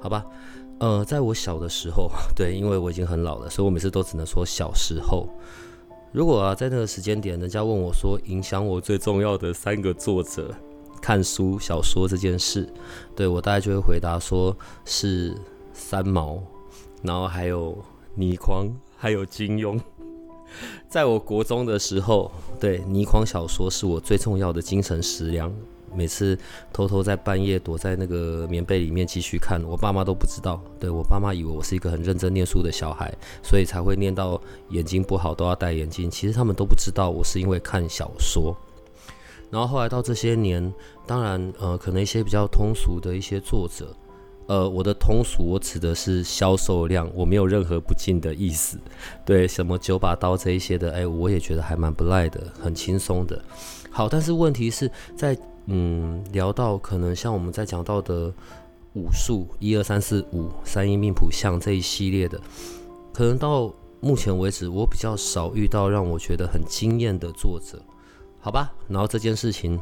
好吧，呃，在我小的时候，对，因为我已经很老了，所以我每次都只能说小时候。如果啊，在那个时间点，人家问我说影响我最重要的三个作者看书小说这件事，对我大概就会回答说是三毛，然后还有倪匡，还有金庸。在我国中的时候，对倪匡小说是我最重要的精神食粮。每次偷偷在半夜躲在那个棉被里面继续看，我爸妈都不知道。对我爸妈以为我是一个很认真念书的小孩，所以才会念到眼睛不好都要戴眼镜。其实他们都不知道我是因为看小说。然后后来到这些年，当然呃，可能一些比较通俗的一些作者，呃，我的通俗我指的是销售量，我没有任何不敬的意思。对，什么九把刀这一些的，哎，我也觉得还蛮不赖的，很轻松的。好，但是问题是在。嗯，聊到可能像我们在讲到的武术一二三四五三一命谱像这一系列的，可能到目前为止我比较少遇到让我觉得很惊艳的作者，好吧？然后这件事情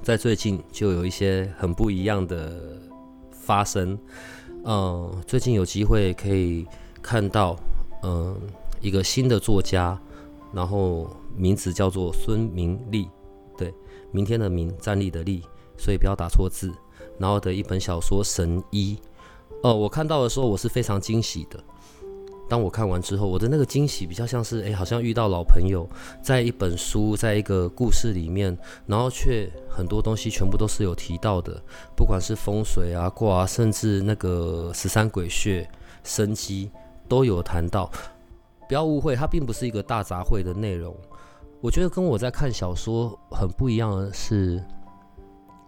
在最近就有一些很不一样的发生，嗯，最近有机会可以看到，嗯，一个新的作家，然后名字叫做孙明利。明天的明，站立的立，所以不要打错字。然后的一本小说《神医》，哦，我看到的时候我是非常惊喜的。当我看完之后，我的那个惊喜比较像是，哎，好像遇到老朋友，在一本书，在一个故事里面，然后却很多东西全部都是有提到的，不管是风水啊、卦啊，甚至那个十三鬼穴、生机都有谈到。不要误会，它并不是一个大杂烩的内容。我觉得跟我在看小说很不一样的是，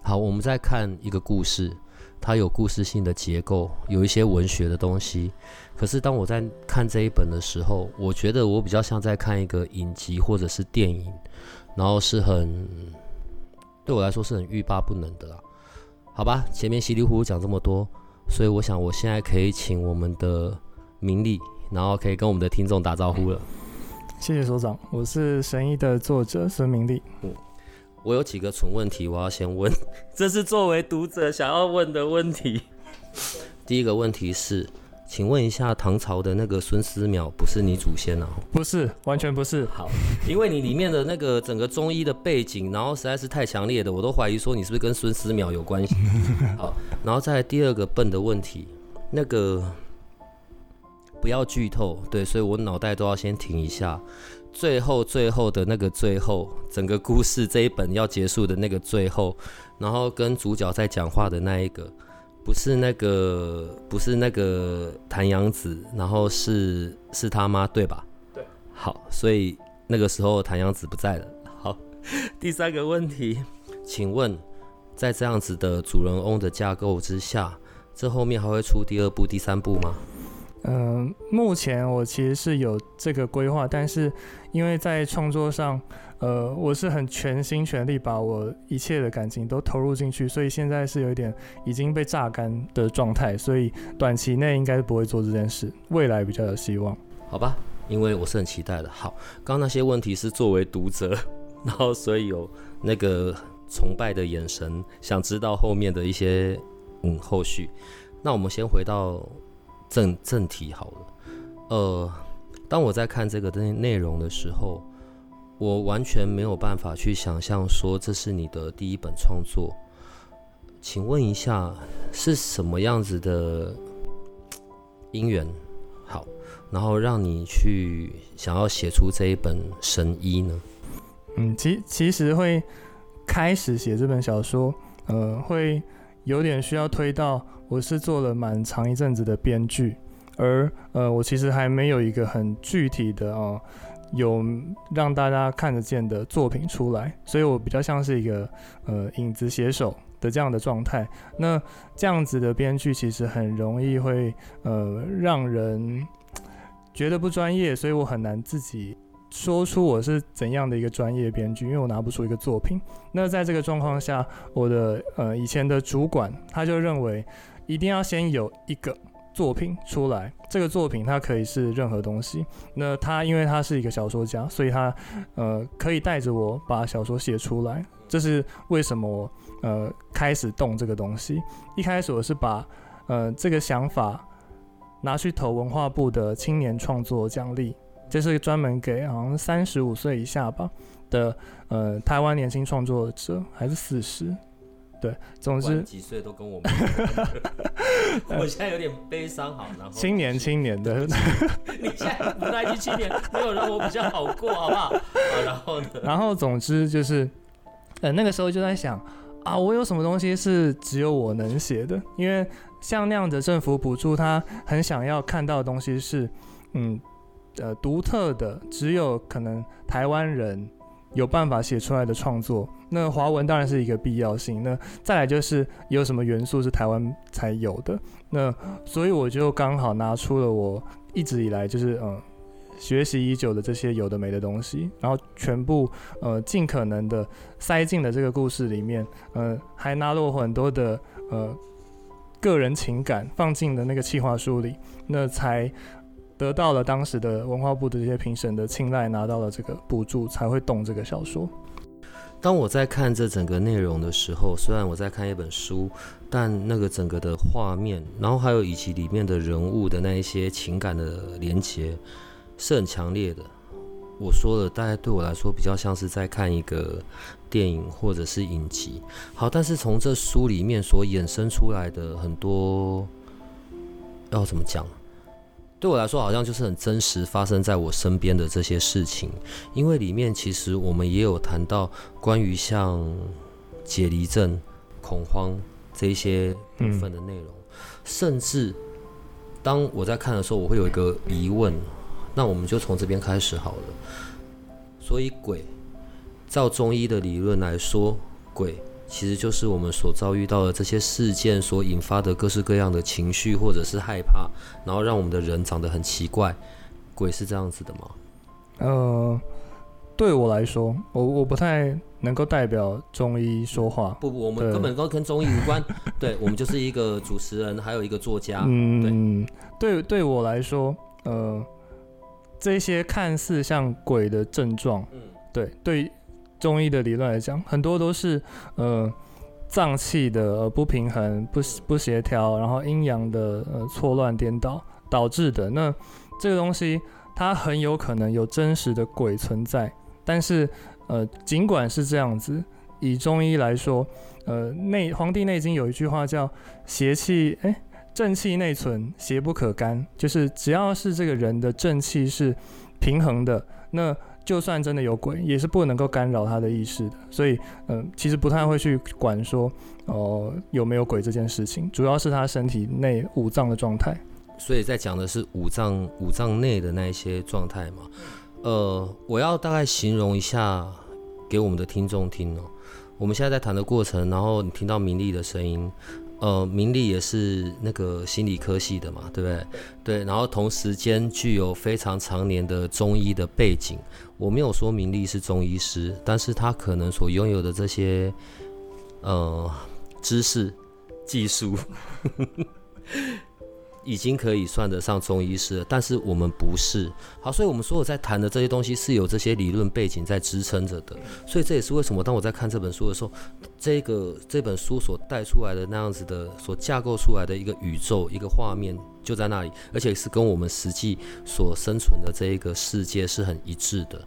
好，我们在看一个故事，它有故事性的结构，有一些文学的东西。可是当我在看这一本的时候，我觉得我比较像在看一个影集或者是电影，然后是很对我来说是很欲罢不能的啦。好吧，前面稀里糊涂讲这么多，所以我想我现在可以请我们的明利，然后可以跟我们的听众打招呼了。谢谢所长，我是神医的作者孙明利。嗯，我有几个蠢问题，我要先问，这是作为读者想要问的问题。第一个问题是，请问一下，唐朝的那个孙思邈不是你祖先啊？不是，完全不是。好，因为你里面的那个整个中医的背景，然后实在是太强烈的，我都怀疑说你是不是跟孙思邈有关系。好，然后再第二个笨的问题，那个。不要剧透，对，所以我脑袋都要先停一下。最后，最后的那个最后，整个故事这一本要结束的那个最后，然后跟主角在讲话的那一个，不是那个，不是那个谭阳子，然后是是他妈，对吧？对。好，所以那个时候谭阳子不在了。好，第三个问题，请问，在这样子的主人翁的架构之下，这后面还会出第二部、第三部吗？嗯，目前我其实是有这个规划，但是因为在创作上，呃，我是很全心全力把我一切的感情都投入进去，所以现在是有一点已经被榨干的状态，所以短期内应该是不会做这件事，未来比较有希望。好吧，因为我是很期待的。好，刚刚那些问题是作为读者，然后所以有那个崇拜的眼神，想知道后面的一些嗯后续。那我们先回到。正正题好了，呃，当我在看这个的内容的时候，我完全没有办法去想象说这是你的第一本创作。请问一下，是什么样子的因缘？好，然后让你去想要写出这一本神医呢？嗯，其其实会开始写这本小说，呃，会有点需要推到。我是做了蛮长一阵子的编剧，而呃，我其实还没有一个很具体的哦，有让大家看得见的作品出来，所以我比较像是一个呃影子写手，的这样的状态。那这样子的编剧其实很容易会呃让人觉得不专业，所以我很难自己说出我是怎样的一个专业编剧，因为我拿不出一个作品。那在这个状况下，我的呃以前的主管他就认为一定要先有一个。作品出来，这个作品它可以是任何东西。那他因为他是一个小说家，所以他呃可以带着我把小说写出来。这是为什么我呃开始动这个东西。一开始我是把呃这个想法拿去投文化部的青年创作奖励，这是专门给好像三十五岁以下吧的呃台湾年轻创作者，还是四十。对，总之几岁都跟我们，我现在有点悲伤。好，然后青年青年的，你现在不在一青年，没有让我比较好过，好不好？然后呢？然后总之就是，呃，那个时候就在想啊，我有什么东西是只有我能写的？因为像那样的政府补助，他很想要看到的东西是，嗯，呃，独特的，只有可能台湾人。有办法写出来的创作，那华文当然是一个必要性。那再来就是有什么元素是台湾才有的，那所以我就刚好拿出了我一直以来就是嗯学习已久的这些有的没的东西，然后全部呃尽可能的塞进了这个故事里面，呃还拿了我很多的呃个人情感放进了那个企划书里，那才。得到了当时的文化部的这些评审的青睐，拿到了这个补助，才会动这个小说。当我在看这整个内容的时候，虽然我在看一本书，但那个整个的画面，然后还有以及里面的人物的那一些情感的连接，是很强烈的。我说了，大概对我来说比较像是在看一个电影或者是影集。好，但是从这书里面所衍生出来的很多，要怎么讲？对我来说，好像就是很真实发生在我身边的这些事情，因为里面其实我们也有谈到关于像解离症、恐慌这一些部分的内容，甚至当我在看的时候，我会有一个疑问，那我们就从这边开始好了。所以鬼，照中医的理论来说，鬼。其实就是我们所遭遇到的这些事件所引发的各式各样的情绪，或者是害怕，然后让我们的人长得很奇怪。鬼是这样子的吗？呃，对我来说，我我不太能够代表中医说话。不不，我们根本都跟中医无关。对，我们就是一个主持人，还有一个作家。嗯，对，对，对我来说，呃，这些看似像鬼的症状，嗯，对对。中医的理论来讲，很多都是呃脏器的不平衡、不不协调，然后阴阳的呃错乱颠倒导致的。那这个东西它很有可能有真实的鬼存在，但是呃尽管是这样子，以中医来说，呃内《黄帝内经》有一句话叫“邪气哎正气内存，邪不可干”，就是只要是这个人的正气是平衡的，那。就算真的有鬼，也是不能够干扰他的意识的。所以，嗯，其实不太会去管说，哦，有没有鬼这件事情，主要是他身体内五脏的状态。所以在讲的是五脏五脏内的那一些状态嘛。呃，我要大概形容一下给我们的听众听哦。我们现在在谈的过程，然后你听到明丽的声音。呃，明利也是那个心理科系的嘛，对不对？对，然后同时间具有非常常年的中医的背景。我没有说明利是中医师，但是他可能所拥有的这些呃知识、技术。已经可以算得上中医师了，但是我们不是。好，所以我们所有在谈的这些东西是有这些理论背景在支撑着的。所以这也是为什么当我在看这本书的时候，这个这本书所带出来的那样子的、所架构出来的一个宇宙、一个画面就在那里，而且是跟我们实际所生存的这一个世界是很一致的。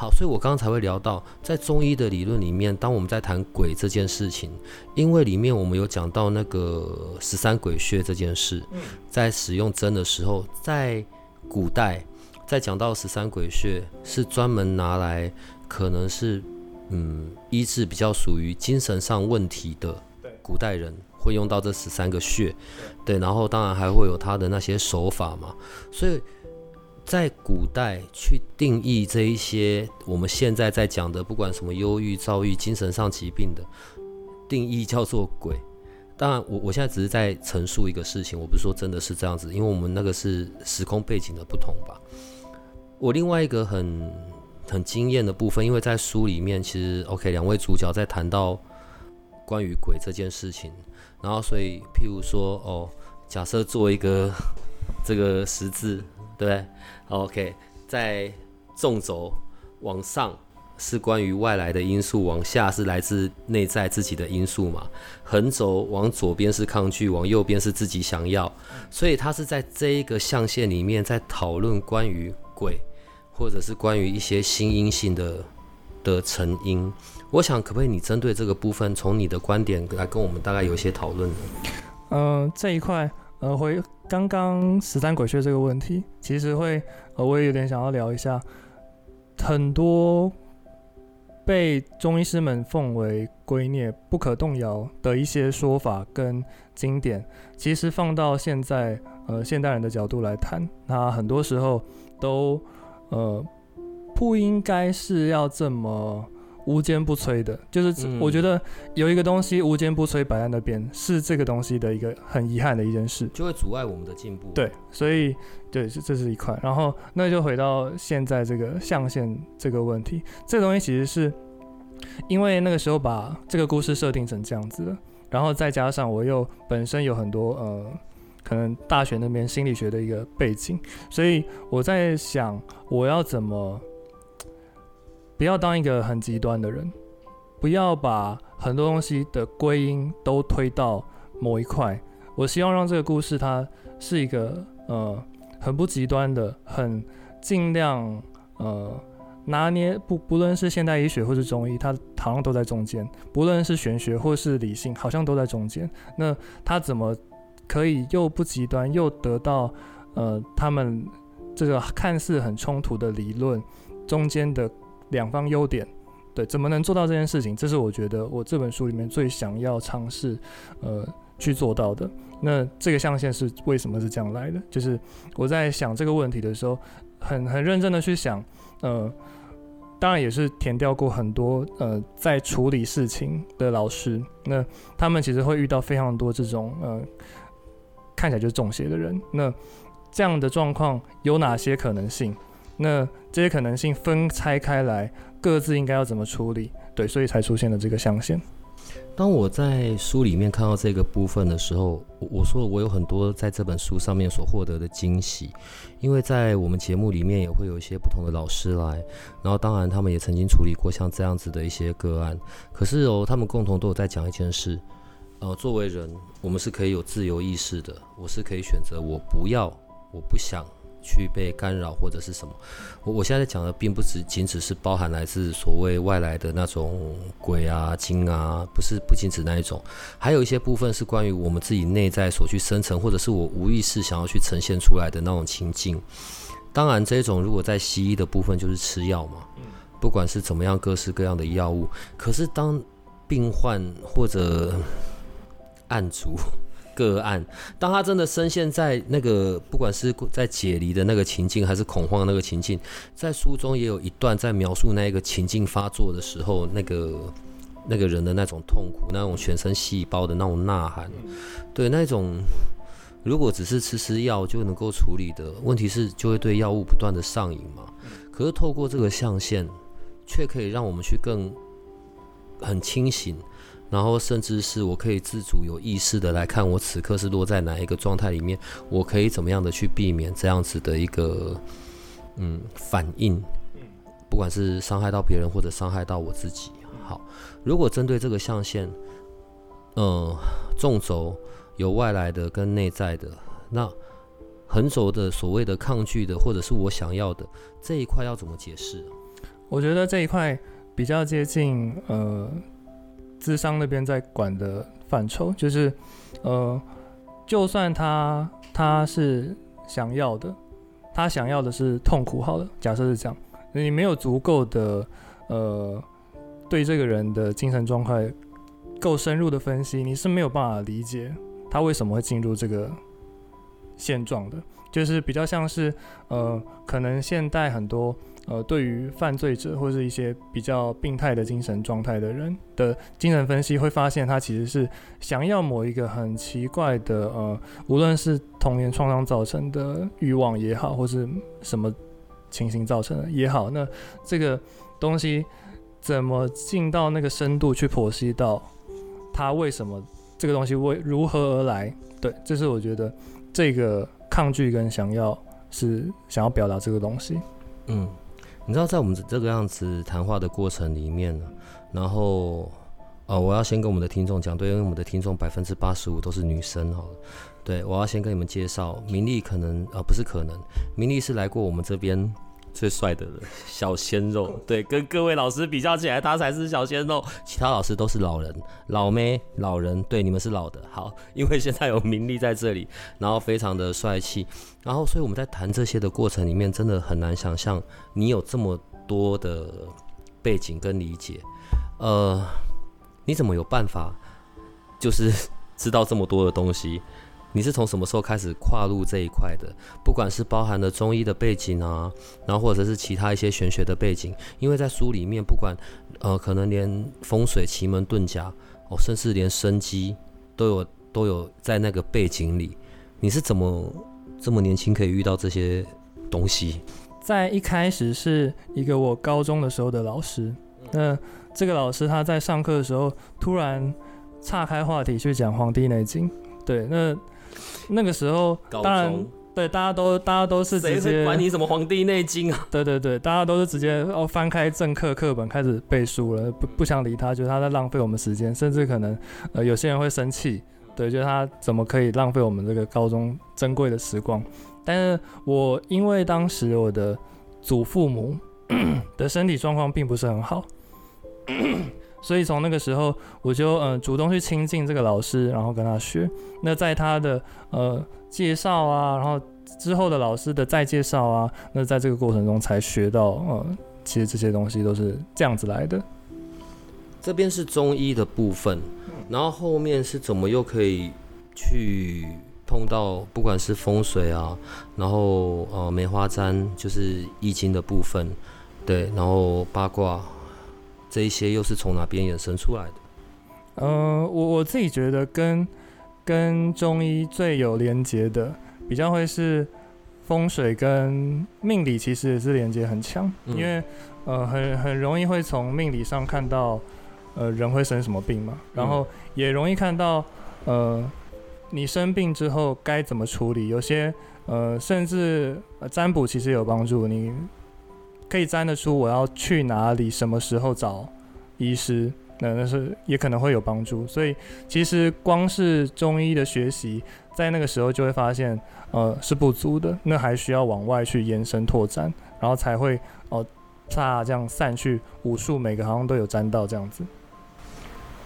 好，所以我刚刚才会聊到，在中医的理论里面，当我们在谈鬼这件事情，因为里面我们有讲到那个十三鬼穴这件事，在使用针的时候，在古代，在讲到十三鬼穴是专门拿来，可能是嗯医治比较属于精神上问题的，古代人会用到这十三个穴，对，然后当然还会有他的那些手法嘛，所以。在古代去定义这一些我们现在在讲的，不管什么忧郁、躁郁、精神上疾病的，定义叫做鬼。当然，我我现在只是在陈述一个事情，我不是说真的是这样子，因为我们那个是时空背景的不同吧。我另外一个很很惊艳的部分，因为在书里面，其实 OK，两位主角在谈到关于鬼这件事情，然后所以譬如说，哦，假设做一个这个十字，对？OK，在纵轴往上。是关于外来的因素，往下是来自内在自己的因素嘛？横轴往左边是抗拒，往右边是自己想要，所以他是在这一个象限里面在讨论关于鬼，或者是关于一些新阴性的的成因。我想，可不可以你针对这个部分，从你的观点来跟我们大概有一些讨论？嗯，这一块，呃，回刚刚十三鬼穴这个问题，其实会，呃，我也有点想要聊一下，很多。被中医师们奉为圭臬、不可动摇的一些说法跟经典，其实放到现在呃现代人的角度来谈，那很多时候都呃不应该是要这么无坚不摧的。就是我觉得有一个东西无坚不摧摆在那边，是这个东西的一个很遗憾的一件事，就会阻碍我们的进步。对，所以对，这这是一块。然后那就回到现在这个象限这个问题，这个东西其实是。因为那个时候把这个故事设定成这样子的，然后再加上我又本身有很多呃，可能大学那边心理学的一个背景，所以我在想我要怎么不要当一个很极端的人，不要把很多东西的归因都推到某一块。我希望让这个故事它是一个呃很不极端的，很尽量呃。拿捏不不论是现代医学或是中医，它好像都在中间；不论是玄学或是理性，好像都在中间。那它怎么可以又不极端，又得到呃他们这个看似很冲突的理论中间的两方优点？对，怎么能做到这件事情？这是我觉得我这本书里面最想要尝试呃去做到的。那这个象限是为什么是这样来的？就是我在想这个问题的时候，很很认真的去想，呃。当然也是填掉过很多呃，在处理事情的老师，那他们其实会遇到非常多这种呃，看起来就是中邪的人。那这样的状况有哪些可能性？那这些可能性分拆开来，各自应该要怎么处理？对，所以才出现了这个象限。当我在书里面看到这个部分的时候，我说我有很多在这本书上面所获得的惊喜，因为在我们节目里面也会有一些不同的老师来，然后当然他们也曾经处理过像这样子的一些个案，可是哦，他们共同都有在讲一件事，呃，作为人，我们是可以有自由意识的，我是可以选择我不要，我不想。去被干扰或者是什么？我我现在讲的并不只仅只是包含来自所谓外来的那种鬼啊、精啊，不是不仅指那一种，还有一些部分是关于我们自己内在所去生成，或者是我无意识想要去呈现出来的那种情境。当然，这种如果在西医的部分就是吃药嘛，不管是怎么样各式各样的药物，可是当病患或者 案主。个案，当他真的深陷在那个不管是在解离的那个情境，还是恐慌的那个情境，在书中也有一段在描述那个情境发作的时候，那个那个人的那种痛苦，那种全身细胞的那种呐喊，对那种如果只是吃吃药就能够处理的问题是，就会对药物不断的上瘾嘛。可是透过这个象限，却可以让我们去更很清醒。然后，甚至是我可以自主、有意识的来看，我此刻是落在哪一个状态里面，我可以怎么样的去避免这样子的一个嗯反应，不管是伤害到别人或者伤害到我自己。好，如果针对这个象限，嗯，纵轴有外来的跟内在的，那横轴的所谓的抗拒的或者是我想要的这一块要怎么解释？我觉得这一块比较接近呃。智商那边在管的范畴，就是，呃，就算他他是想要的，他想要的是痛苦，好了，假设是这样，你没有足够的呃对这个人的精神状态够深入的分析，你是没有办法理解他为什么会进入这个现状的，就是比较像是呃，可能现代很多呃，对于犯罪者或是一些比较病态的精神状态的人的精神分析，会发现他其实是想要某一个很奇怪的呃，无论是童年创伤造成的欲望也好，或是什么情形造成的也好，那这个东西怎么进到那个深度去剖析到他为什么这个东西为如何而来？对，这是我觉得这个抗拒跟想要是想要表达这个东西。嗯。你知道，在我们这个样子谈话的过程里面呢，然后，呃，我要先跟我们的听众讲，对，因为我们的听众百分之八十五都是女生哈，对我要先跟你们介绍，明丽可能，呃，不是可能，明丽是来过我们这边。最帅的人，小鲜肉，对，跟各位老师比较起来，他才是小鲜肉，其他老师都是老人，老妹，老人，对，你们是老的，好，因为现在有名利在这里，然后非常的帅气，然后，所以我们在谈这些的过程里面，真的很难想象你有这么多的背景跟理解，呃，你怎么有办法，就是 知道这么多的东西？你是从什么时候开始跨入这一块的？不管是包含了中医的背景啊，然后或者是其他一些玄学的背景，因为在书里面，不管呃，可能连风水、奇门遁甲哦，甚至连生机都有都有在那个背景里。你是怎么这么年轻可以遇到这些东西？在一开始是一个我高中的时候的老师，那这个老师他在上课的时候突然岔开话题去讲《黄帝内经》，对，那。那个时候，当然对，大家都大家都是直接管你什么《黄帝内经》啊？对对对，大家都是直接哦翻开正课课本开始背书了，不不想理他，觉得他在浪费我们时间，甚至可能呃有些人会生气，对，觉得他怎么可以浪费我们这个高中珍贵的时光？但是我因为当时我的祖父母 的身体状况并不是很好。所以从那个时候，我就呃主动去亲近这个老师，然后跟他学。那在他的呃介绍啊，然后之后的老师的再介绍啊，那在这个过程中才学到，呃，其实这些东西都是这样子来的。这边是中医的部分，然后后面是怎么又可以去碰到，不管是风水啊，然后呃梅花簪就是易经的部分，对，然后八卦。这一些又是从哪边衍生出来的？嗯，我我自己觉得跟跟中医最有连接的，比较会是风水跟命理，其实也是连接很强，因为呃很很容易会从命理上看到呃人会生什么病嘛，然后也容易看到呃你生病之后该怎么处理，有些呃甚至占卜其实有帮助你。可以粘得出我要去哪里，什么时候找医师，那那是也可能会有帮助。所以其实光是中医的学习，在那个时候就会发现，呃，是不足的。那还需要往外去延伸拓展，然后才会哦，这样散去武术，每个好像都有沾到这样子。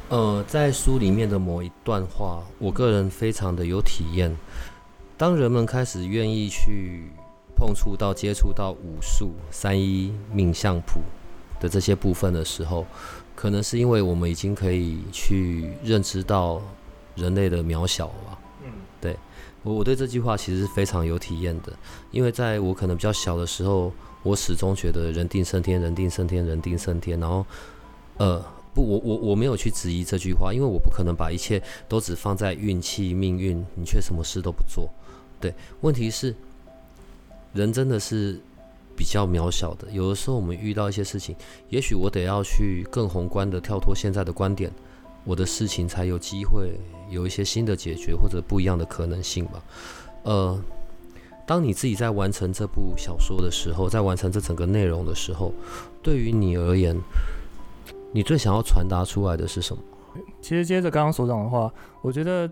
呃，在书里面的某一段话，我个人非常的有体验。当人们开始愿意去。碰触到、接触到武术、三一命相谱的这些部分的时候，可能是因为我们已经可以去认知到人类的渺小吧。嗯，对我我对这句话其实是非常有体验的，因为在我可能比较小的时候，我始终觉得人定胜天，人定胜天，人定胜天。然后，呃，不，我我我没有去质疑这句话，因为我不可能把一切都只放在运气、命运，你却什么事都不做。对，问题是。人真的是比较渺小的，有的时候我们遇到一些事情，也许我得要去更宏观的跳脱现在的观点，我的事情才有机会有一些新的解决或者不一样的可能性吧。呃，当你自己在完成这部小说的时候，在完成这整个内容的时候，对于你而言，你最想要传达出来的是什么？其实接着刚刚所讲的话，我觉得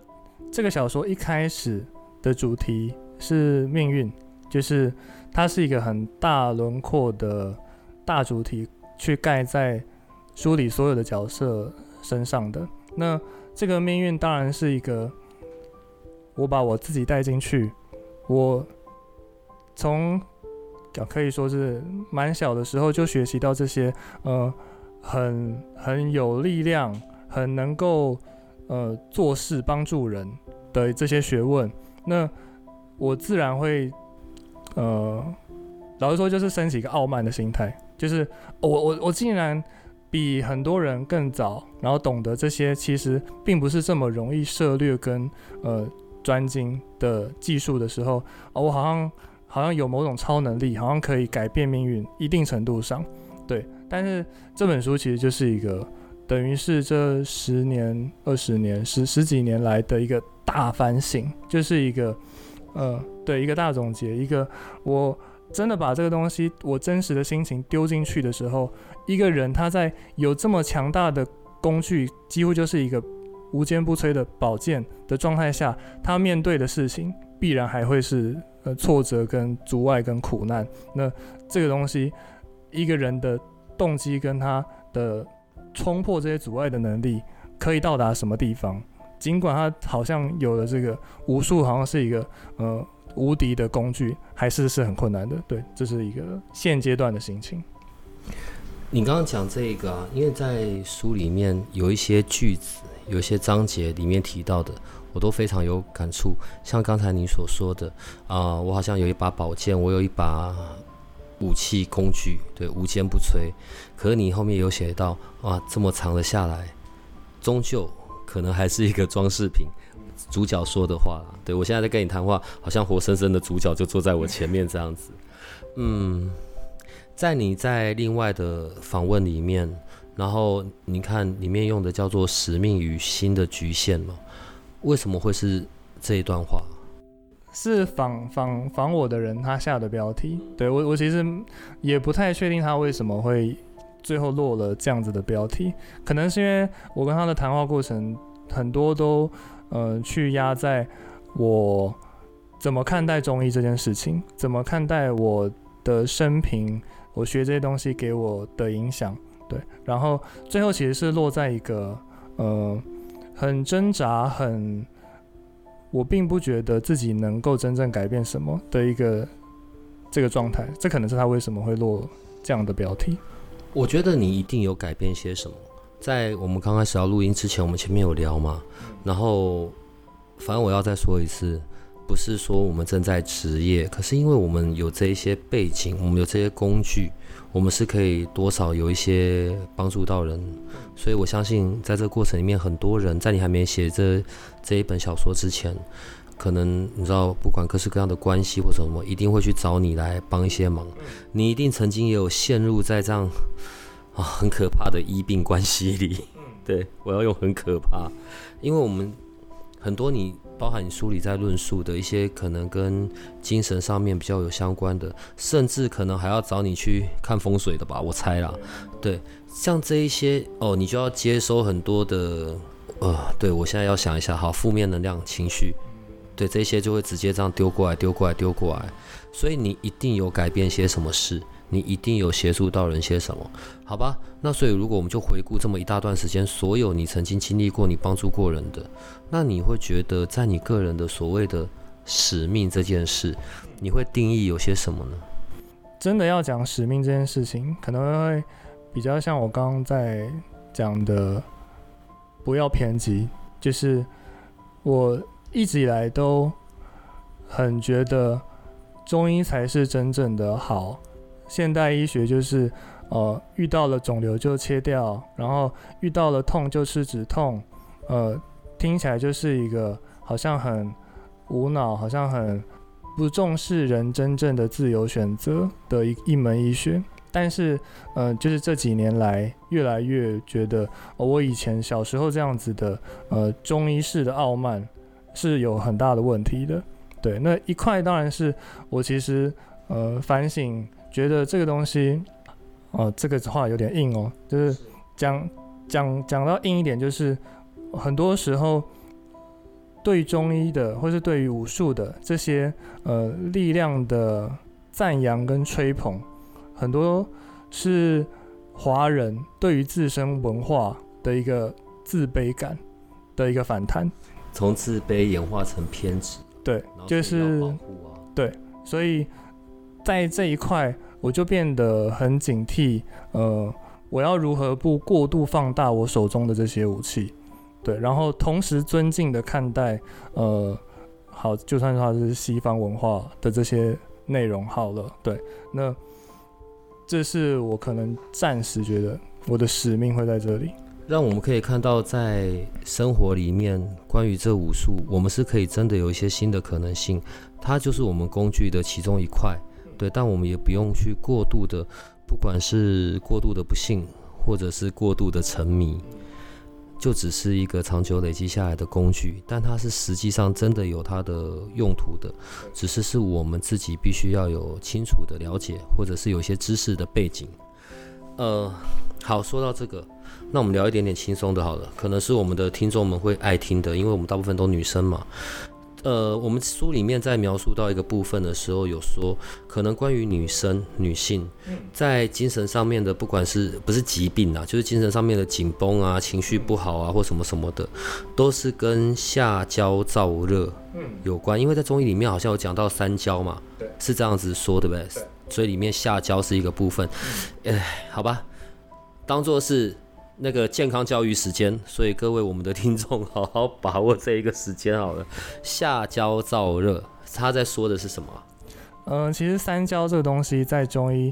这个小说一开始的主题是命运。就是它是一个很大轮廓的大主题，去盖在书里所有的角色身上的。那这个命运当然是一个，我把我自己带进去，我从可以说是蛮小的时候就学习到这些，呃，很很有力量，很能够呃做事帮助人的这些学问。那我自然会。呃，老实说，就是升起一个傲慢的心态，就是我我我竟然比很多人更早，然后懂得这些其实并不是这么容易涉略跟呃专精的技术的时候，我好像好像有某种超能力，好像可以改变命运，一定程度上，对。但是这本书其实就是一个。等于是这十年、二十年、十十几年来的一个大反省，就是一个，呃，对，一个大总结。一个我真的把这个东西，我真实的心情丢进去的时候，一个人他在有这么强大的工具，几乎就是一个无坚不摧的宝剑的状态下，他面对的事情必然还会是呃挫折、跟阻碍、跟苦难。那这个东西，一个人的动机跟他的。冲破这些阻碍的能力可以到达什么地方？尽管他好像有了这个武术，好像是一个呃无敌的工具，还是是很困难的。对，这是一个现阶段的心情。你刚刚讲这个啊，因为在书里面有一些句子，有一些章节里面提到的，我都非常有感触。像刚才你所说的啊，我好像有一把宝剑，我有一把。武器工具，对，无坚不摧。可是你后面有写到，啊，这么长的下来，终究可能还是一个装饰品。主角说的话，对我现在在跟你谈话，好像活生生的主角就坐在我前面这样子。嗯，在你在另外的访问里面，然后你看里面用的叫做“使命与心的局限”嘛？为什么会是这一段话？是仿仿仿我的人他下的标题，对我我其实也不太确定他为什么会最后落了这样子的标题，可能是因为我跟他的谈话过程很多都呃去压在我怎么看待中医这件事情，怎么看待我的生平，我学这些东西给我的影响，对，然后最后其实是落在一个呃很挣扎很。我并不觉得自己能够真正改变什么的一个这个状态，这可能是他为什么会落这样的标题。我觉得你一定有改变些什么。在我们刚开始要录音之前，我们前面有聊嘛，然后反正我要再说一次。不是说我们正在职业，可是因为我们有这一些背景，我们有这些工具，我们是可以多少有一些帮助到人，所以我相信在这个过程里面，很多人在你还没写这这一本小说之前，可能你知道，不管各式各样的关系或者什么，一定会去找你来帮一些忙。你一定曾经也有陷入在这样啊 很可怕的医病关系里。对我要用很可怕，因为我们很多你。包含你书里在论述的一些可能跟精神上面比较有相关的，甚至可能还要找你去看风水的吧，我猜啦。对，像这一些哦，你就要接收很多的，呃，对我现在要想一下，好，负面能量情绪，对，这些就会直接这样丢过来，丢过来，丢过来，所以你一定有改变些什么事。你一定有协助到人些什么，好吧？那所以如果我们就回顾这么一大段时间，所有你曾经经历过、你帮助过人的，那你会觉得在你个人的所谓的使命这件事，你会定义有些什么呢？真的要讲使命这件事情，可能会比较像我刚刚在讲的，不要偏激。就是我一直以来都很觉得中医才是真正的好。现代医学就是，呃，遇到了肿瘤就切掉，然后遇到了痛就吃止痛，呃，听起来就是一个好像很无脑，好像很不重视人真正的自由选择的一一门医学。但是，呃，就是这几年来越来越觉得，我以前小时候这样子的，呃，中医式的傲慢是有很大的问题的。对，那一块当然是我其实，呃，反省。觉得这个东西，哦，这个话有点硬哦，就是讲讲讲到硬一点，就是很多时候对中医的，或是对于武术的这些呃力量的赞扬跟吹捧，很多是华人对于自身文化的一个自卑感的一个反弹，从自卑演化成偏执，对，就是对，所以。在这一块，我就变得很警惕。呃，我要如何不过度放大我手中的这些武器？对，然后同时尊敬的看待，呃，好，就算它是西方文化的这些内容好了。对，那这是我可能暂时觉得我的使命会在这里。让我们可以看到，在生活里面，关于这武术，我们是可以真的有一些新的可能性。它就是我们工具的其中一块，对。但我们也不用去过度的，不管是过度的不幸，或者是过度的沉迷，就只是一个长久累积下来的工具。但它是实际上真的有它的用途的，只是是我们自己必须要有清楚的了解，或者是有些知识的背景。呃，好，说到这个。那我们聊一点点轻松的，好了，可能是我们的听众们会爱听的，因为我们大部分都女生嘛。呃，我们书里面在描述到一个部分的时候，有说可能关于女生、女性在精神上面的，不管是不是疾病啊，就是精神上面的紧绷啊、情绪不好啊，或什么什么的，都是跟下焦燥热有关。因为在中医里面好像有讲到三焦嘛，是这样子说的呗。所以里面下焦是一个部分。哎，好吧，当做是。那个健康教育时间，所以各位我们的听众好好把握这一个时间好了。下焦燥热，他在说的是什么？嗯，其实三焦这个东西在中医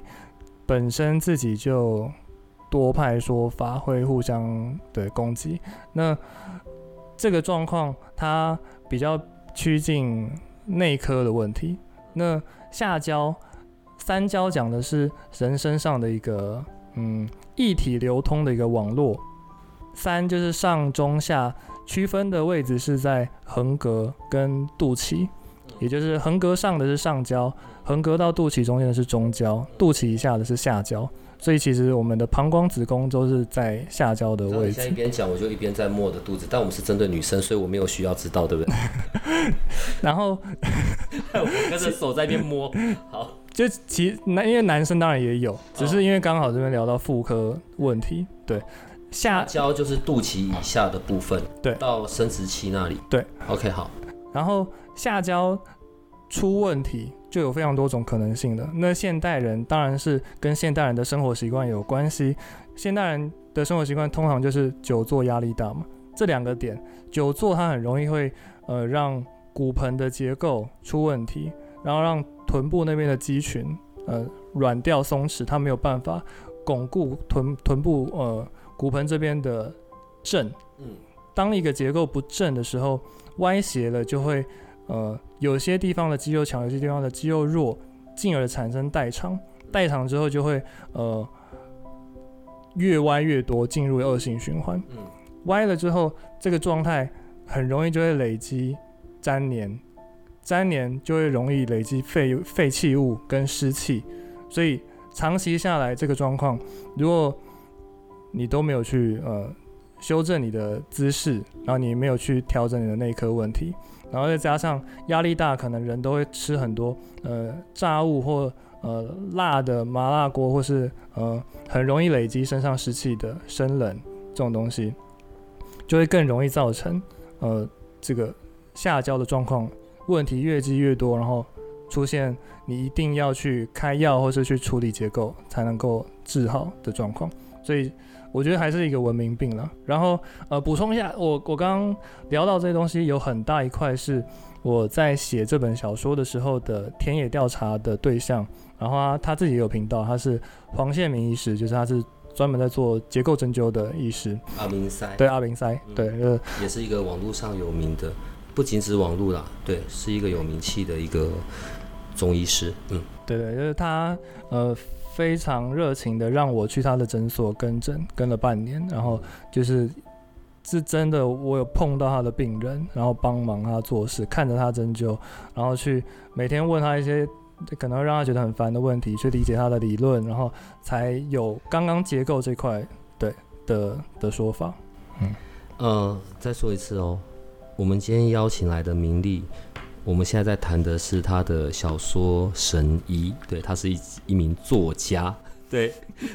本身自己就多派说法，会互相的攻击。那这个状况它比较趋近内科的问题。那下焦三焦讲的是人身上的一个嗯。液体流通的一个网络，三就是上中下区分的位置是在横膈跟肚脐，也就是横膈上的是上焦，横膈到肚脐中间的是中焦，肚脐以下的是下焦。所以其实我们的膀胱、子宫都是在下焦的位置。现在一边讲，我就一边在摸我的肚子，但我们是针对女生，所以我没有需要知道，对不对？然后 我跟着手在一边摸，好。就其男，因为男生当然也有，只是因为刚好这边聊到妇科问题，对，下焦就是肚脐以下的部分，对，到生殖器那里，对，OK 好。然后下焦出问题就有非常多种可能性的。那现代人当然是跟现代人的生活习惯有关系，现代人的生活习惯通常就是久坐压力大嘛，这两个点，久坐它很容易会呃让骨盆的结构出问题，然后让臀部那边的肌群，呃，软掉松弛，它没有办法巩固臀臀部呃骨盆这边的正。嗯，当一个结构不正的时候，歪斜了就会呃有些地方的肌肉强，有些地方的肌肉弱，进而产生代偿。代偿之后就会呃越歪越多，进入恶性循环。嗯，歪了之后，这个状态很容易就会累积粘连。三年就会容易累积废废弃物跟湿气，所以长期下来这个状况，如果你都没有去呃修正你的姿势，然后你没有去调整你的内科问题，然后再加上压力大，可能人都会吃很多呃炸物或呃辣的麻辣锅，或是呃很容易累积身上湿气的生冷这种东西，就会更容易造成呃这个下焦的状况。问题越积越多，然后出现你一定要去开药或是去处理结构才能够治好的状况，所以我觉得还是一个文明病了。然后呃，补充一下，我我刚刚聊到这些东西，有很大一块是我在写这本小说的时候的田野调查的对象，然后他他自己也有频道，他是黄宪明医师，就是他是专门在做结构针灸的医师。阿明塞。对阿明塞，对，呃，也是一个网络上有名的。不仅止网络啦，对，是一个有名气的一个中医师，嗯，对对，就是他，呃，非常热情的让我去他的诊所跟诊，跟了半年，然后就是是真的，我有碰到他的病人，然后帮忙他做事，看着他针灸，然后去每天问他一些可能会让他觉得很烦的问题，去理解他的理论，然后才有刚刚结构这块对的的说法，嗯，呃，再说一次哦。我们今天邀请来的明利，我们现在在谈的是他的小说《神医》，对他是一一名作家。对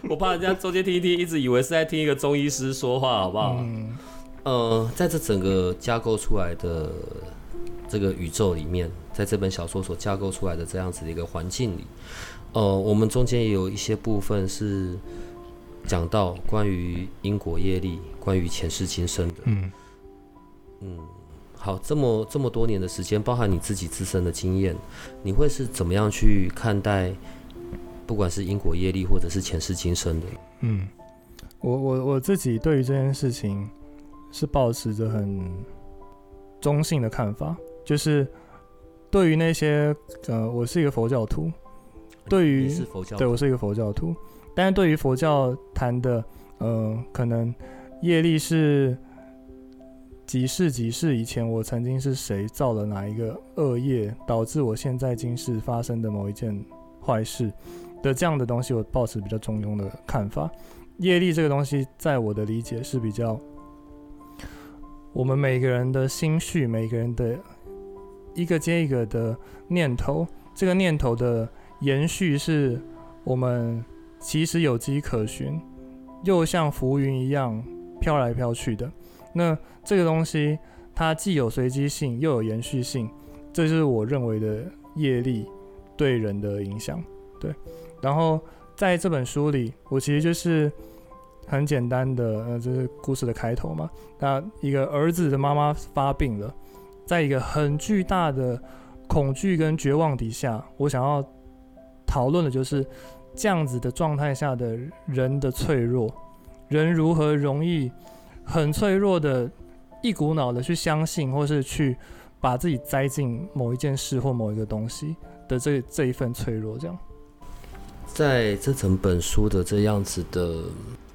我怕人家中间听一听，一直以为是在听一个中医师说话，好不好？嗯。呃，在这整个架构出来的这个宇宙里面，在这本小说所架构出来的这样子的一个环境里，呃，我们中间也有一些部分是讲到关于因果业力，关于前世今生的。嗯。嗯。好，这么这么多年的时间，包含你自己自身的经验，你会是怎么样去看待，不管是因果业力或者是前世今生的？嗯，我我我自己对于这件事情是保持着很中性的看法，就是对于那些呃，我是一个佛教徒，对于是佛教徒，对我是一个佛教徒，但是对于佛教谈的，呃，可能业力是几世几世以前我曾经是谁造了哪一个恶业，导致我现在今世发生的某一件坏事的这样的东西，我保持比较中庸的看法。业力这个东西，在我的理解是比较我们每个人的心绪，每个人的一个接一个的念头，这个念头的延续是我们其实有迹可循，又像浮云一样飘来飘去的。那这个东西它既有随机性，又有延续性，这就是我认为的业力对人的影响。对，然后在这本书里，我其实就是很简单的，呃，这是故事的开头嘛。那一个儿子的妈妈发病了，在一个很巨大的恐惧跟绝望底下，我想要讨论的就是这样子的状态下的人的脆弱，人如何容易很脆弱的，一股脑的去相信，或是去把自己栽进某一件事或某一个东西的这这一份脆弱，这样。在这整本书的这样子的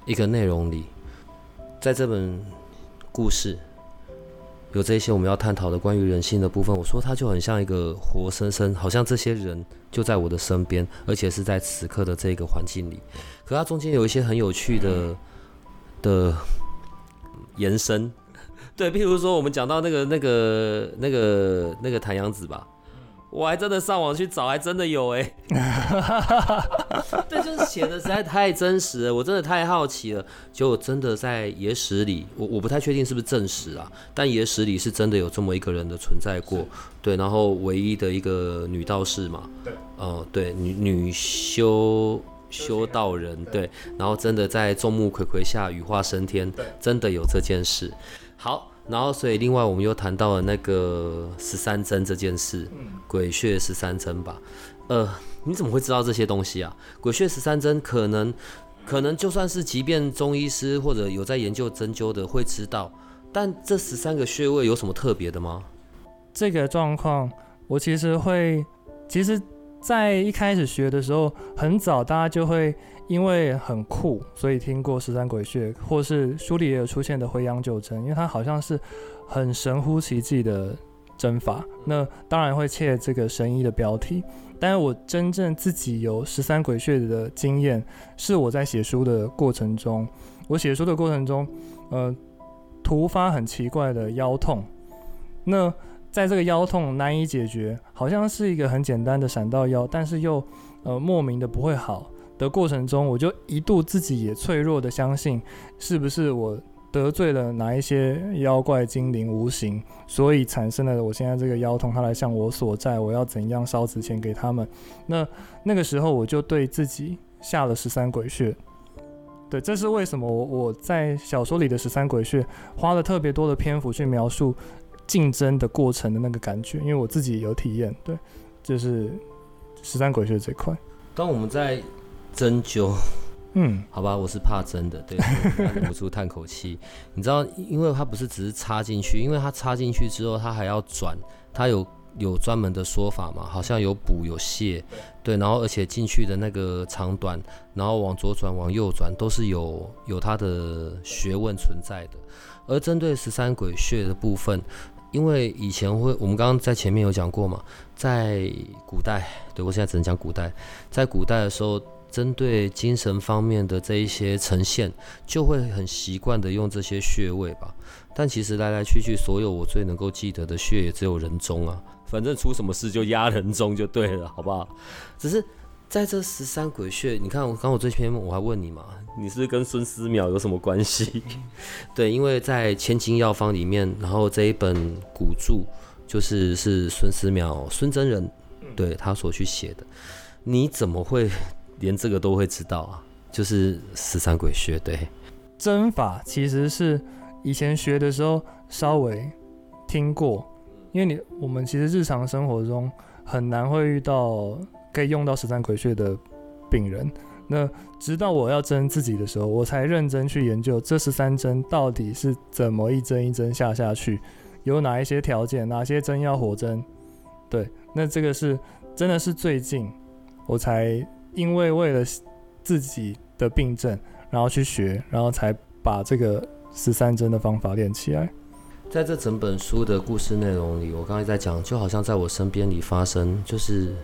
一个内容里，在这本故事有这些我们要探讨的关于人性的部分，我说它就很像一个活生生，好像这些人就在我的身边，而且是在此刻的这个环境里。可它中间有一些很有趣的的延伸，对，譬如说我们讲到那个那个那个那个谭阳子吧。我还真的上网去找，还真的有哎、对，就是写的实在太真实了，我真的太好奇了。结果真的在野史里，我我不太确定是不是正史啊，但野史里是真的有这么一个人的存在过。对，然后唯一的一个女道士嘛，对，呃，对，女女修修道人，对，然后真的在众目睽睽下羽化升天，真的有这件事。好，然后所以另外我们又谈到了那个十三针这件事，鬼穴十三针吧。呃，你怎么会知道这些东西啊？鬼穴十三针可能可能就算是即便中医师或者有在研究针灸的会知道，但这十三个穴位有什么特别的吗？这个状况，我其实会，其实，在一开始学的时候，很早大家就会因为很酷，所以听过十三鬼穴，或是书里也有出现的回阳九针，因为它好像是很神乎其技的针法，那当然会切这个神医的标题。但是我真正自己有十三鬼穴的经验，是我在写书的过程中，我写书的过程中，呃，突发很奇怪的腰痛，那。在这个腰痛难以解决，好像是一个很简单的闪到腰，但是又呃莫名的不会好的过程中，我就一度自己也脆弱的相信，是不是我得罪了哪一些妖怪精灵无形，所以产生了我现在这个腰痛，他来向我索债，我要怎样烧纸钱给他们？那那个时候我就对自己下了十三鬼穴。对，这是为什么我我在小说里的十三鬼穴花了特别多的篇幅去描述。竞争的过程的那个感觉，因为我自己有体验，对，就是十三鬼穴这块。当我们在针灸，嗯，好吧，我是怕针的，对，忍不住叹口气。你知道，因为它不是只是插进去，因为它插进去之后，它还要转，它有有专门的说法嘛，好像有补有泻，对，然后而且进去的那个长短，然后往左转往右转，都是有有它的学问存在的。而针对十三鬼穴的部分，因为以前会，我们刚刚在前面有讲过嘛，在古代，对我现在只能讲古代，在古代的时候，针对精神方面的这一些呈现，就会很习惯的用这些穴位吧。但其实来来去去，所有我最能够记得的穴也只有人中啊，反正出什么事就压人中就对了，好不好？只是在这十三鬼穴，你看我刚我这篇我还问你嘛，你是跟孙思邈有什么关系？对，因为在《千金药方》里面，然后这一本古著就是是孙思邈孙真人对他所去写的，你怎么会连这个都会知道啊？就是十三鬼穴，对，针法其实是以前学的时候稍微听过，因为你我们其实日常生活中很难会遇到可以用到十三葵穴的病人。那直到我要针自己的时候，我才认真去研究这十三针到底是怎么一针一针下下去，有哪一些条件，哪些针要活针。对，那这个是真的是最近我才因为为了自己的病症，然后去学，然后才把这个十三针的方法练起来。在这整本书的故事内容里，我刚才在讲，就好像在我身边里发生，就是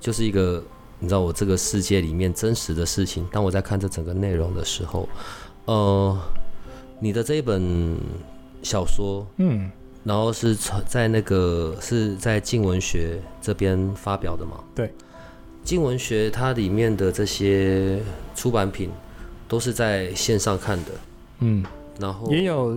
就是一个。你知道我这个世界里面真实的事情。当我在看这整个内容的时候，呃，你的这一本小说，嗯，然后是在那个是在静文学这边发表的嘛？对，静文学它里面的这些出版品都是在线上看的，嗯，然后也有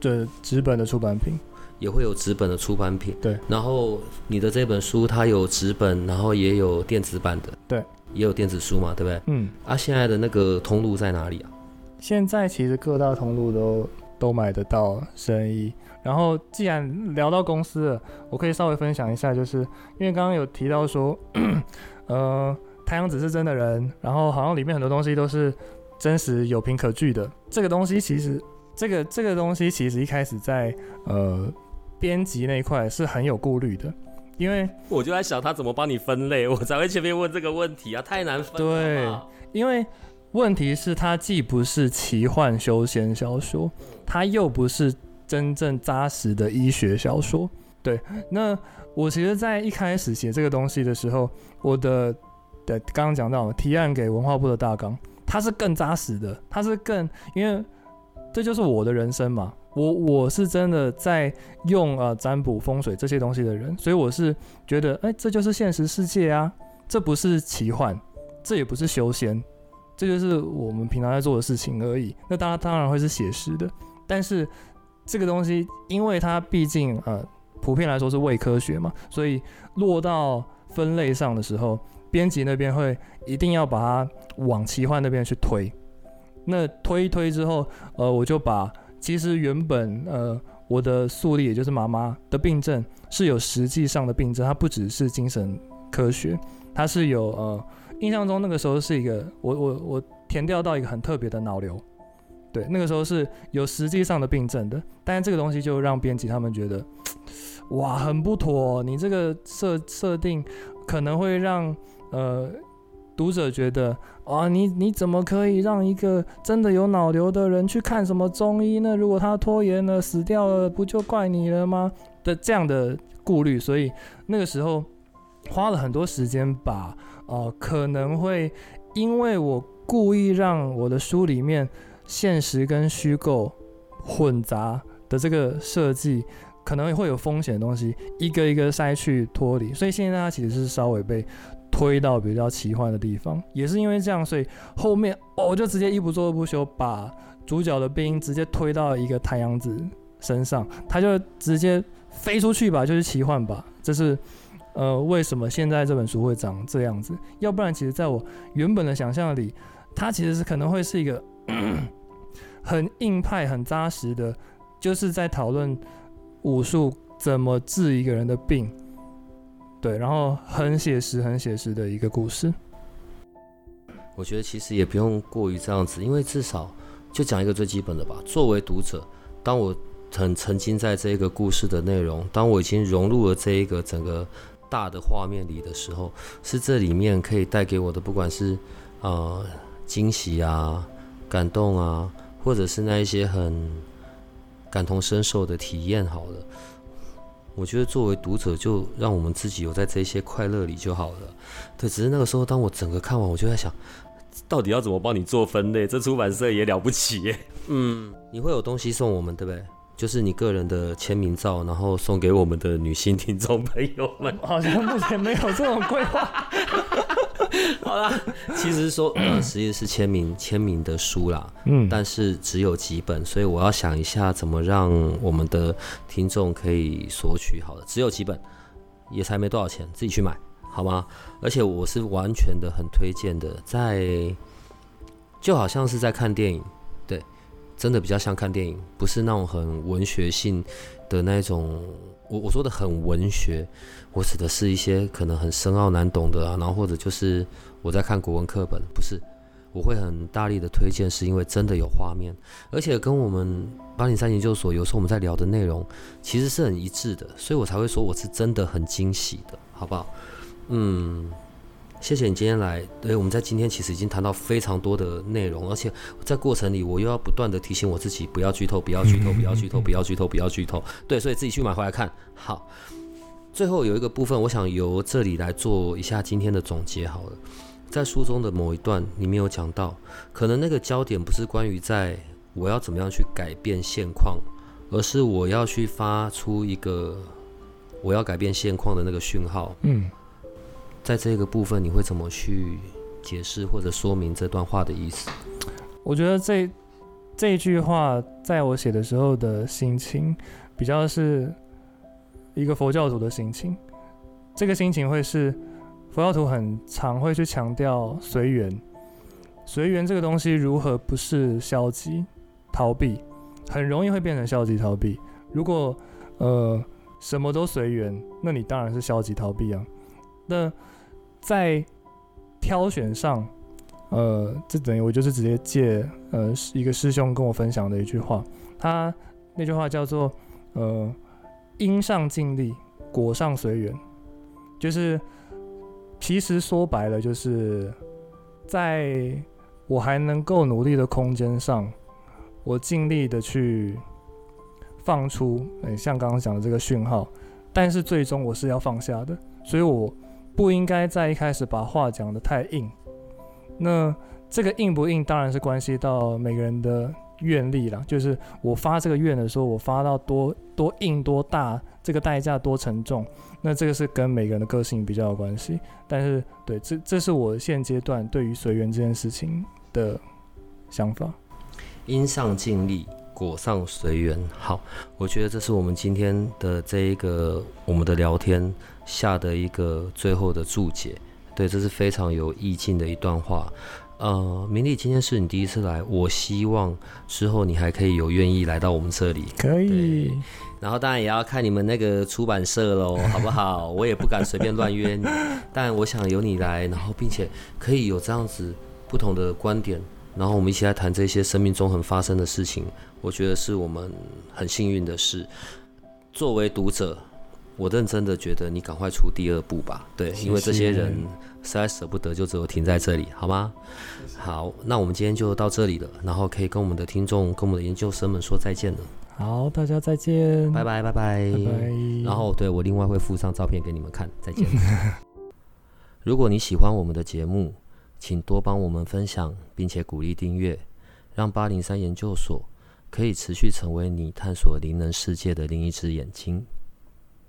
的纸本的出版品。也会有纸本的出版品，对。然后你的这本书它有纸本，然后也有电子版的，对，也有电子书嘛，对不对？嗯。啊，现在的那个通路在哪里啊？现在其实各大通路都都买得到生意。然后既然聊到公司了，我可以稍微分享一下，就是因为刚刚有提到说，呃，太阳只是真的人，然后好像里面很多东西都是真实有凭可据的。这个东西其实，这个这个东西其实一开始在呃。编辑那一块是很有顾虑的，因为我就在想他怎么帮你分类，我才会前面问这个问题啊，太难分。对，因为问题是它既不是奇幻修仙小说，它又不是真正扎实的医学小说。对，那我其实，在一开始写这个东西的时候，我的的刚刚讲到提案给文化部的大纲，它是更扎实的，它是更因为这就是我的人生嘛。我我是真的在用啊占卜风水这些东西的人，所以我是觉得，哎，这就是现实世界啊，这不是奇幻，这也不是修仙，这就是我们平常在做的事情而已。那当然当然会是写实的，但是这个东西，因为它毕竟呃普遍来说是伪科学嘛，所以落到分类上的时候，编辑那边会一定要把它往奇幻那边去推。那推一推之后，呃，我就把。其实原本呃，我的素丽也就是妈妈的病症是有实际上的病症，它不只是精神科学，它是有呃，印象中那个时候是一个我我我填掉到一个很特别的脑瘤，对，那个时候是有实际上的病症的，但是这个东西就让编辑他们觉得哇很不妥，你这个设设定可能会让呃。读者觉得啊，你你怎么可以让一个真的有脑瘤的人去看什么中医呢？如果他拖延了死掉了，不就怪你了吗？的这样的顾虑，所以那个时候花了很多时间把呃可能会因为我故意让我的书里面现实跟虚构混杂的这个设计可能会有风险的东西，一个一个筛去脱离，所以现在它其实是稍微被。推到比较奇幻的地方，也是因为这样，所以后面我就直接一不做二不休，把主角的兵直接推到一个太阳子身上，他就直接飞出去吧，就是奇幻吧。这是呃，为什么现在这本书会长这样子？要不然，其实在我原本的想象里，它其实是可能会是一个 很硬派、很扎实的，就是在讨论武术怎么治一个人的病。对，然后很写实、很写实的一个故事。我觉得其实也不用过于这样子，因为至少就讲一个最基本的吧。作为读者，当我很沉浸在这个故事的内容，当我已经融入了这一个整个大的画面里的时候，是这里面可以带给我的，不管是呃惊喜啊、感动啊，或者是那一些很感同身受的体验，好了。我觉得作为读者，就让我们自己有在这些快乐里就好了。对，只是那个时候，当我整个看完，我就在想，到底要怎么帮你做分类？这出版社也了不起耶。嗯，你会有东西送我们，对不对？就是你个人的签名照，然后送给我们的女性听众朋友们。好像目前没有这种规划。好啦，其实说呃，实际是签名签名的书啦，嗯，但是只有几本，所以我要想一下怎么让我们的听众可以索取。好了，只有几本，也才没多少钱，自己去买好吗？而且我是完全的很推荐的，在就好像是在看电影，对，真的比较像看电影，不是那种很文学性的那种我我说的很文学，我指的是一些可能很深奥难懂的啊，然后或者就是我在看国文课本，不是，我会很大力的推荐，是因为真的有画面，而且跟我们八零三研究所有时候我们在聊的内容其实是很一致的，所以我才会说我是真的很惊喜的，好不好？嗯。谢谢你今天来。对，我们在今天其实已经谈到非常多的内容，而且在过程里我又要不断的提醒我自己，不要剧透，不要剧透，不要剧透，不要剧透，不要剧透。对，所以自己去买回来看。好，最后有一个部分，我想由这里来做一下今天的总结。好了，在书中的某一段里面有讲到，可能那个焦点不是关于在我要怎么样去改变现况，而是我要去发出一个我要改变现况的那个讯号。嗯。在这个部分，你会怎么去解释或者说明这段话的意思？我觉得这这一句话，在我写的时候的心情，比较是一个佛教徒的心情。这个心情会是佛教徒很常会去强调随缘，随缘这个东西如何不是消极逃避，很容易会变成消极逃避。如果呃什么都随缘，那你当然是消极逃避啊。那在挑选上，呃，这等于我就是直接借呃一个师兄跟我分享的一句话，他那句话叫做呃因上尽力，果上随缘，就是其实说白了就是在我还能够努力的空间上，我尽力的去放出，像刚刚讲的这个讯号，但是最终我是要放下的，所以我。不应该在一开始把话讲得太硬，那这个硬不硬当然是关系到每个人的愿力了。就是我发这个愿的时候，我发到多多硬多大，这个代价多沉重，那这个是跟每个人的个性比较有关系。但是，对，这这是我现阶段对于随缘这件事情的想法。因上尽力。果上随缘，好，我觉得这是我们今天的这一个我们的聊天下的一个最后的注解，对，这是非常有意境的一段话。呃，明丽，今天是你第一次来，我希望之后你还可以有愿意来到我们这里，可以。然后当然也要看你们那个出版社喽，好不好？我也不敢随便乱约你，但我想由你来，然后并且可以有这样子不同的观点。然后我们一起来谈这些生命中很发生的事情，我觉得是我们很幸运的事。作为读者，我认真的觉得你赶快出第二部吧，对，因为这些人实在舍不得，就只有停在这里，好吗？好，那我们今天就到这里了，然后可以跟我们的听众、跟我们的研究生们说再见了。好，大家再见，拜拜拜拜拜拜。然后对我另外会附上照片给你们看，再见。如果你喜欢我们的节目。请多帮我们分享，并且鼓励订阅，让八零三研究所可以持续成为你探索灵能世界的另一只眼睛。